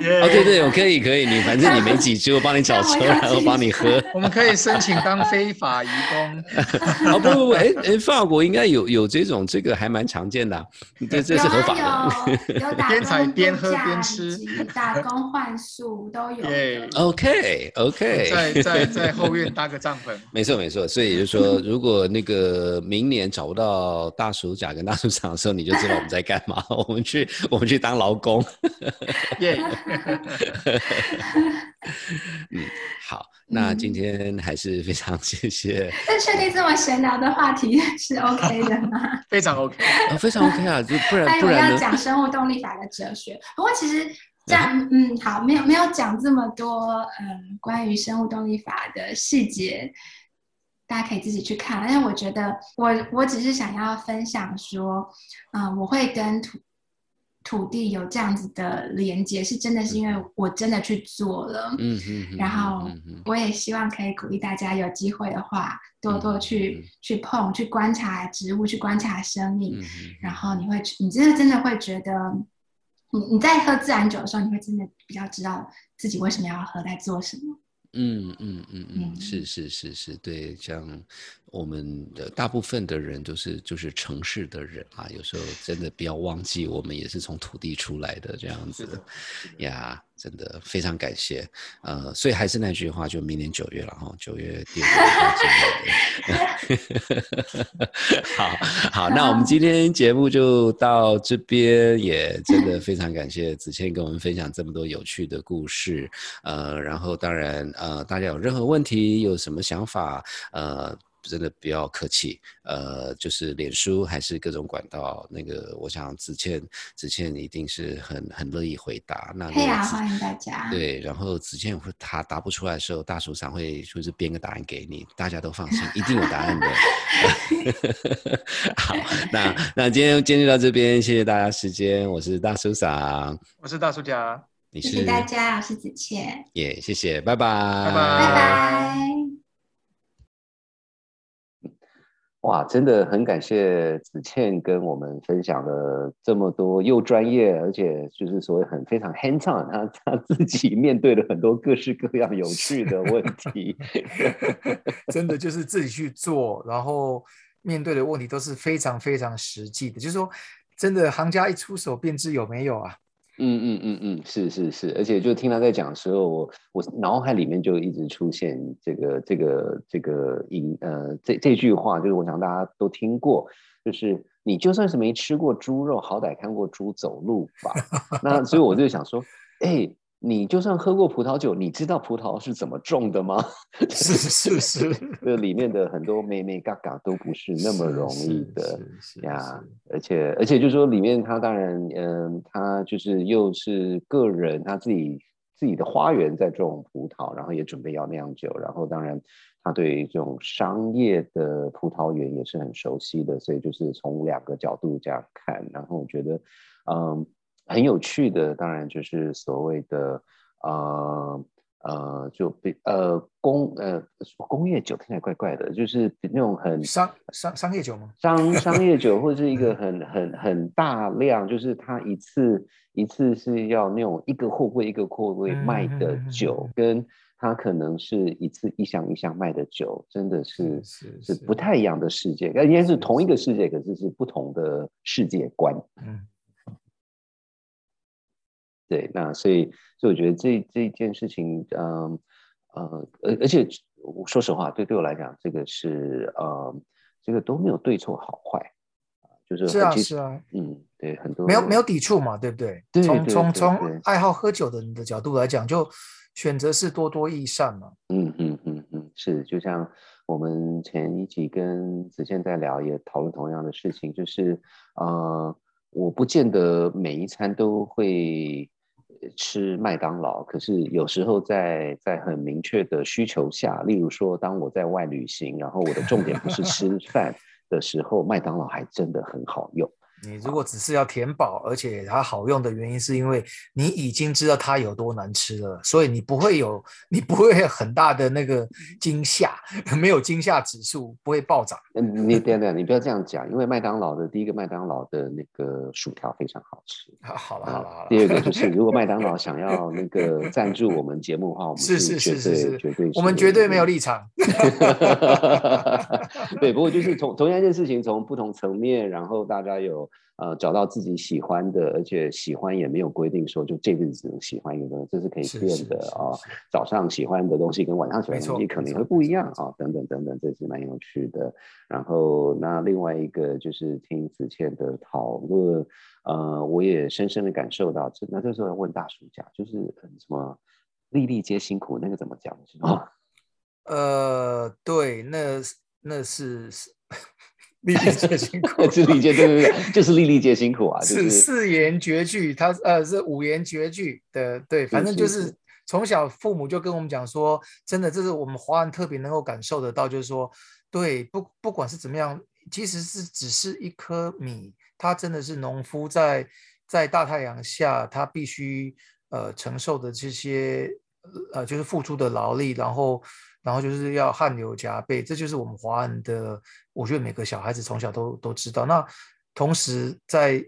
对对，我可以可以，你反正你没几只，我帮你 (laughs) 找车，然后帮你喝。(laughs)
我们可以申请当非法移工。(laughs)
哦不不不，哎哎，法国应该有有这种，这个还蛮常见的，这这是合法
的。有打
边采边喝边吃，
打工换宿都有。
OK OK，
在在在。后院搭个帐篷，(laughs)
没错没错，所以也就是说，(laughs) 如果那个明年找不到大暑甲跟大暑长的时候，你就知道我们在干嘛。(laughs) 我们去我们去当劳工。耶。嗯，好，那今天还是非常谢谢。
那确定这么闲聊的话题是 OK 的吗？
非常 OK，
非常 OK 啊，就不然不然
要讲生物动力法的哲学，不过其实。这样，嗯，好，没有没有讲这么多，嗯，关于生物动力法的细节，大家可以自己去看。但是我觉得，我我只是想要分享说，嗯，我会跟土土地有这样子的连接，是真的是因为我真的去做了，嗯嗯，然后我也希望可以鼓励大家有机会的话，多多去去碰，去观察植物，去观察生命，然后你会，你真的真的会觉得。你你在喝自然酒的时候，你会真的比较知道自己为什么要喝，在做什么。
嗯嗯嗯嗯，是是是是，对，像我们的大部分的人都是就是城市的人啊，有时候真的不要忘记，我们也是从土地出来的这样子呀。真的非常感谢，呃，所以还是那句话，就明年九月了哈，九月第五 (laughs) 好好，那我们今天节目就到这边，也真的非常感谢子谦跟我们分享这么多有趣的故事，呃，然后当然呃，大家有任何问题，有什么想法，呃。
真的不要客气，呃，就是脸书还是各种管道，那个我想子倩子倩一定是很很乐意回答。那
可以啊，欢迎大家。
对，然后子倩会他答不出来的时候，大叔长会就是编个答案给你，大家都放心，一定有答案的。(laughs) 好，那那今天今天就到这边，谢谢大家时间，我是大叔长，
我是大叔家，
你是
谢谢大家，我是子倩，
也谢谢，拜拜，
拜
拜拜。
哇，真的很感谢子倩跟我们分享了这么多又专业，而且就是所谓很非常 hands on，他他自己面对了很多各式各样有趣的问题，(laughs)
真的就是自己去做，然后面对的问题都是非常非常实际的，就是说，真的行家一出手便知有没有啊。
嗯嗯嗯嗯，是是是，而且就听他在讲的时候，我我脑海里面就一直出现这个这个这个音呃这这句话，就是我想大家都听过，就是你就算是没吃过猪肉，好歹看过猪走路吧。那所以我就想说，哎。你就算喝过葡萄酒，你知道葡萄是怎么种的吗？
是 (laughs) 是是，(laughs)
这里面的很多妹妹嘎嘎都不是那么容易的呀。而且而且，就说里面他当然，嗯，他就是又是个人他自己自己的花园在种葡萄，然后也准备要酿酒，然后当然他对这种商业的葡萄园也是很熟悉的，所以就是从两个角度这样看，然后我觉得，嗯。很有趣的，当然就是所谓的呃呃，就比呃工呃工业酒听起来怪怪的，就是那种很
商商商业酒吗？
商商业酒或者是一个 (laughs) 很很很大量，就是它一次一次是要那种一个货柜一个货柜卖的酒，跟它可能是一次一箱一箱卖的酒，真的是
是
是不太一样的世界，应该是同一个世界，可是是不同的世界观。嗯。对，那所以，所以我觉得这这件事情，嗯，呃，而而且，说实话，对对我来讲，这个是，呃，这个都没有对错好坏，就是
是啊是啊，
嗯，对，很多
没有没有抵触嘛，对不对？从从从爱好喝酒的人的角度来讲，就选择是多多益善嘛。
嗯嗯嗯嗯，是，就像我们前一集跟子健在聊，也讨论同样的事情，就是，呃，我不见得每一餐都会。吃麦当劳，可是有时候在在很明确的需求下，例如说，当我在外旅行，然后我的重点不是吃饭的时候，麦当劳还真的很好用。
你如果只是要填饱，而且它好用的原因，是因为你已经知道它有多难吃了，所以你不会有你不会很大的那个惊吓，(laughs) 没有惊吓指数，不会暴涨。
嗯，你等等，你不要这样讲，因为麦当劳的第一个麦当劳的那个薯条非常好吃。
好了好了好了。
第二个就是，如果麦当劳 (laughs) 想要那个赞助我们节目的话，我们
是是是是是
绝对，
我们绝对没有立场。(laughs)
对，不过就是同同样一件事情，从不同层面，然后大家有。呃，找到自己喜欢的，而且喜欢也没有规定说就这辈子只能喜欢一个东西，这是可以变的啊。早上喜欢的东西跟晚上喜欢的东西可能会不一样啊，等等等等，这是蛮有趣的。然后那另外一个就是听子倩的讨论，呃，我也深深的感受到，这那这时候要问大叔讲，就是什么粒粒皆辛苦，那个怎么讲？(laughs)
呃，对，那那是。粒粒皆辛苦，(laughs)
是粒皆对对对，(laughs) 就是粒粒皆辛苦啊！
是四言绝句，它呃是五言绝句的，对，反正就是从小父母就跟我们讲说，真的这是我们华人特别能够感受得到，就是说，对，不不管是怎么样，其实是只是一颗米，它真的是农夫在在大太阳下，他必须呃承受的这些呃就是付出的劳力，然后。然后就是要汗流浃背，这就是我们华人的，我觉得每个小孩子从小都都知道。那同时在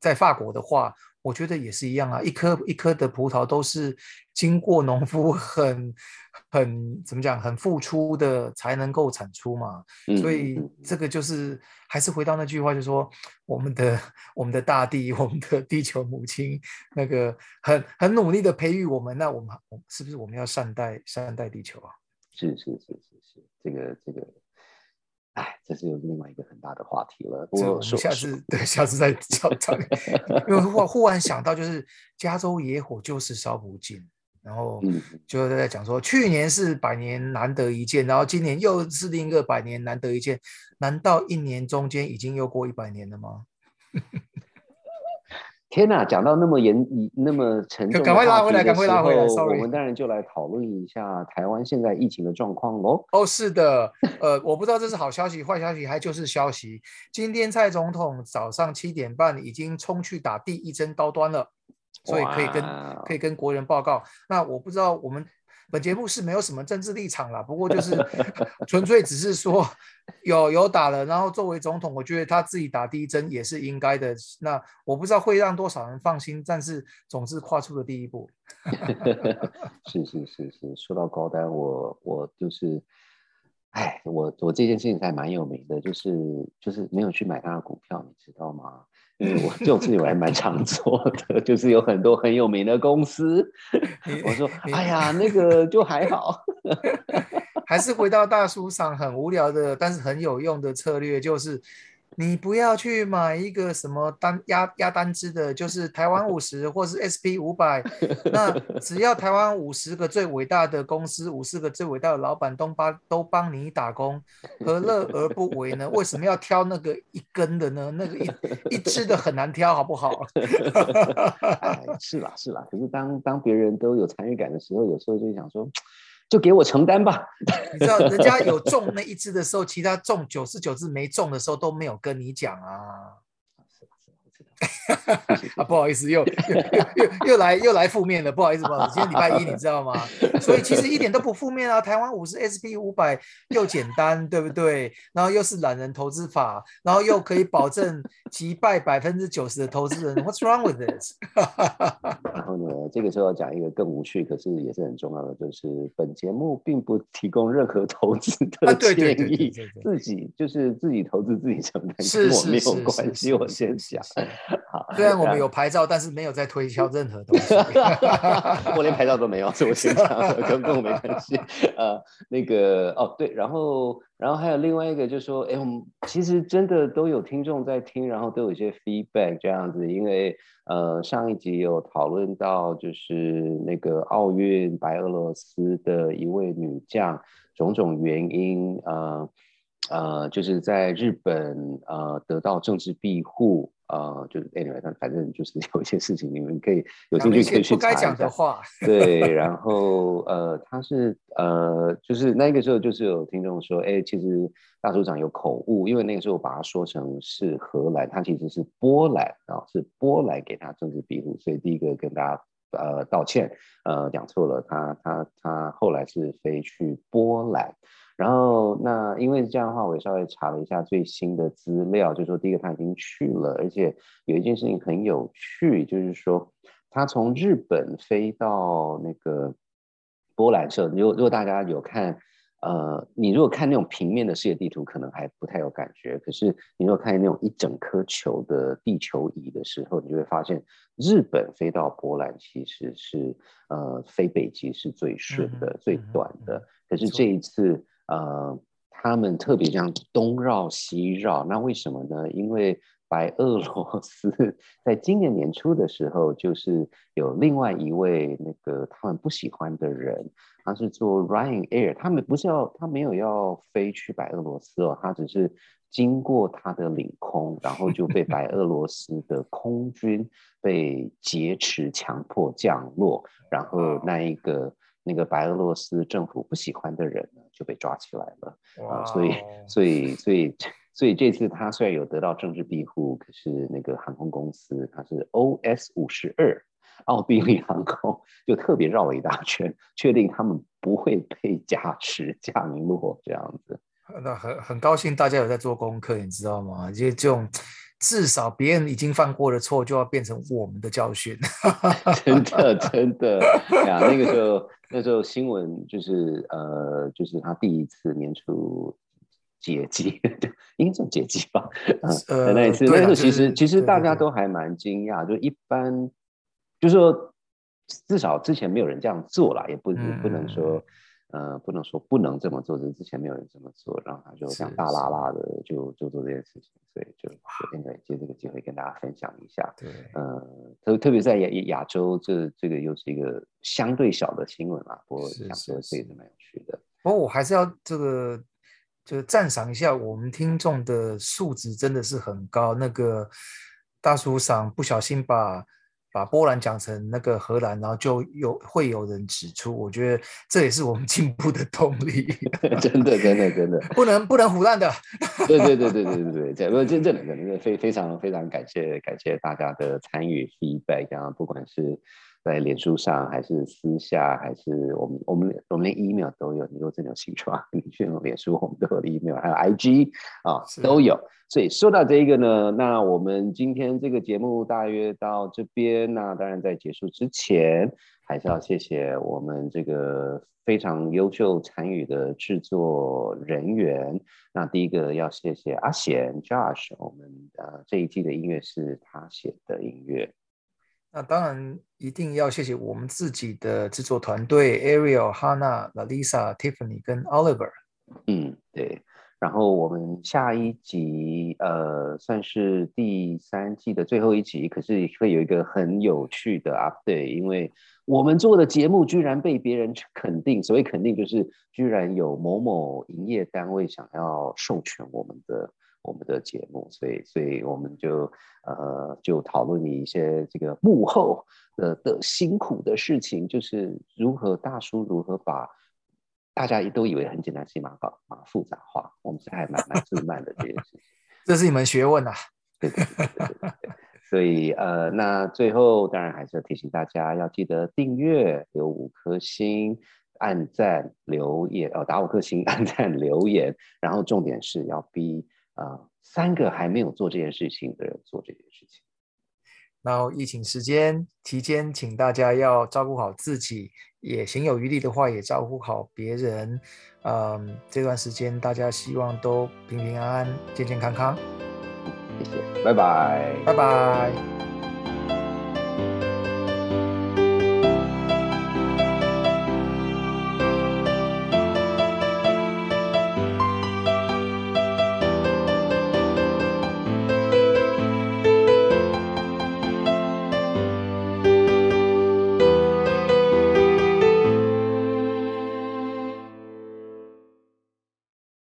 在法国的话，我觉得也是一样啊，一颗一颗的葡萄都是经过农夫很很怎么讲，很付出的才能够产出嘛。所以这个就是还是回到那句话，就是说我们的我们的大地，我们的地球母亲，那个很很努力的培育我们，那我们是不是我们要善待善待地球啊？
是是是是是，这个这个，哎，这是有另外一个很大的话题了。我
下次对下次再 (laughs) 讲讲，因为忽忽然想到，就是加州野火就是烧不尽。然后
嗯
就在讲说，去年是百年难得一见，然后今年又是另一个百年难得一见，难道一年中间已经又过一百年了吗？
天呐，讲到那么严、那么沉重
赶快拉回来赶快拉回来，sorry
我们当然就来讨论一下台湾现在疫情的状况喽。
哦，是的，呃，我不知道这是好消息、坏消息，还就是消息。今天蔡总统早上七点半已经冲去打第一针高端了，所以可以跟可以跟国人报告。那我不知道我们本节目是没有什么政治立场啦，不过就是 (laughs) 纯粹只是说有有打了，然后作为总统，我觉得他自己打第一针也是应该的。那我不知道会让多少人放心，但是总是跨出了第一步。(laughs)
是是是是，说到高丹，我我就是，哎，我我这件事情还蛮有名的，就是就是没有去买他的股票，你知道吗？(laughs) 因为我这种事情我还蛮常做的，就是有很多很有名的公司，我说，
你
哎呀，那个就还好，
还是回到大叔上很无聊的，但是很有用的策略，就是你不要去买一个什么单压压单支的，就是台湾五十或是 SP 五百，那 (laughs) 只要台湾五十个最伟大的公司，五十个最伟大的老板都帮都帮你打工，何乐而不为呢？为什么要挑那个一根的呢？那个一一支的很难挑，好不好？(laughs)
哎，是啦是啦，可是当当别人都有参与感的时候，有时候就想说，就给我承担吧。
你知道人家有 (laughs) 中那一只的时候，其他中九十九只没中的时候都没有跟你讲啊。(laughs) 啊，不好意思，又又又又来又来负面了，不好意思，不好意思，今天礼拜一，你知道吗？(laughs) 所以其实一点都不负面啊。台湾五十 SP 五百又简单，对不对？然后又是懒人投资法，然后又可以保证击败百分之九十的投资人。What's wrong with this？(laughs)
然后呢，这个时候要讲一个更无趣，可是也是很重要的，就是本节目并不提供任何投资
啊
的建议自己就是自己投资自己承担，
是
跟我没有关系。我先
是
讲 (laughs)
虽然我们有牌照，但是没有在推销任何东西。(laughs)
我连牌照都没有，所以我先讲的，跟跟我没关系。呃，那个哦对，然后然后还有另外一个就是说，哎，我们其实真的都有听众在听，然后都有一些 feedback 这样子，因为呃上一集有讨论到就是那个奥运白俄罗斯的一位女将种种原因，呃呃就是在日本呃得到政治庇护。呃，就是 anyway，但反正就是有一些事情，你们可以 (laughs) 有兴趣可以去
不该
查一下
讲的话。
对，然后呃，他是呃，就是那个时候就是有听众说，哎，其实大组长有口误，因为那个时候把它说成是荷兰，他其实是波兰啊，是波兰给他政治庇护，所以第一个跟大家呃道歉，呃讲错了，他他他后来是飞去波兰。然后那因为这样的话，我也稍微查了一下最新的资料，就是说第一个他已经去了，而且有一件事情很有趣，就是说他从日本飞到那个波兰时候，如果如果大家有看，呃，你如果看那种平面的世界地图，可能还不太有感觉。可是你如果看那种一整颗球的地球仪的时候，你就会发现，日本飞到波兰其实是呃飞北极是最顺的、
嗯
最短的。可是这一次，呃，他们特别这样东绕西绕，那为什么呢？因为白俄罗斯在今年年初的时候，就是有另外一位那个他们不喜欢的人，他是做 Ryanair，他们不是要他没有要飞去白俄罗斯哦，他只是经过他的领空，然后就被白俄罗斯的空军被劫持，强迫降落，然后那一个。那个白俄罗斯政府不喜欢的人呢，就被抓起来了啊、所以所以所以所以这次他虽然有得到政治庇护，可是那个航空公司它是 OS 五十二奥地利航空，就特别绕了一大圈，确定他们不会被加持降落这样子。
那很很高兴大家有在做功课，你知道吗？就这种至少别人已经犯过的错，就要变成我们的教训。(laughs)
真的真的呀，那个时候那时候新闻就是呃，就是他第一次年初解机，应该叫解机吧。(laughs)
呃
呃，那一次，那个时候其实
是
其实大家都还蛮惊讶，就一般就是说至少之前没有人这样做啦，也不
嗯
不能说。呃，不能说不能这么做，只是之前没有人这么做，然后他就这样大拉拉的就就做这件事情，所以就，anyway，借这个机会跟大家分享一下。
对，
嗯，特特别在亚亚洲，这这个又是一个相对小的新闻啦，不过
是
想说这也是蛮有趣的。
不过我还是要这个，就是赞赏一下我们听众的素质真的是很高。那个大叔赏不小心把把波兰讲成那个荷兰，然后就有会有人指出，我觉得这也是我们进步的动力。(laughs)
真的，真的，真的，
不能不能胡乱的。
对对对对对对对，这不真正的真的非非常非常感谢感谢大家的参与 feedback，然后不管是在脸书上还是私下，还是我们我们我们连 email 都有，你如果真的有兴趣的话，(laughs) 你去用脸书，我们都有 email，还有 IG 啊
是
都有。所以说到这一个呢，那我们今天这个节目大约到这边，那当然在结束之前，还是要谢谢我们这个非常优秀参与的制作人员。那第一个要谢谢阿贤 Josh，我们呃这一季的音乐是他写的音乐。
那当然一定要谢谢我们自己的制作团队：Ariel、Hanna、Lalisa、Tiffany 跟 Oliver。
嗯，对。然后我们下一集，呃，算是第三季的最后一集，可是会有一个很有趣的 update，因为我们做的节目居然被别人肯定，所谓肯定就是居然有某某营业单位想要授权我们的我们的节目，所以所以我们就呃就讨论一些这个幕后的的辛苦的事情，就是如何大叔如何把。大家都以为很简单，其实蛮搞蛮复杂化。我们是还蛮蛮自慢的这件事情，(laughs)
这是一门学问啊。
对对对对对对。所以呃，那最后当然还是要提醒大家，要记得订阅、留五颗星、按赞、留言，哦，打五颗星、(laughs) 按赞、留言。然后重点是要逼啊、呃、三个还没有做这件事情的人做这件事情。
然后疫情时间期间，请大家要照顾好自己，也行有余力的话，也照顾好别人。嗯，这段时间大家希望都平平安安、健健康康。
谢谢，拜拜，
拜拜。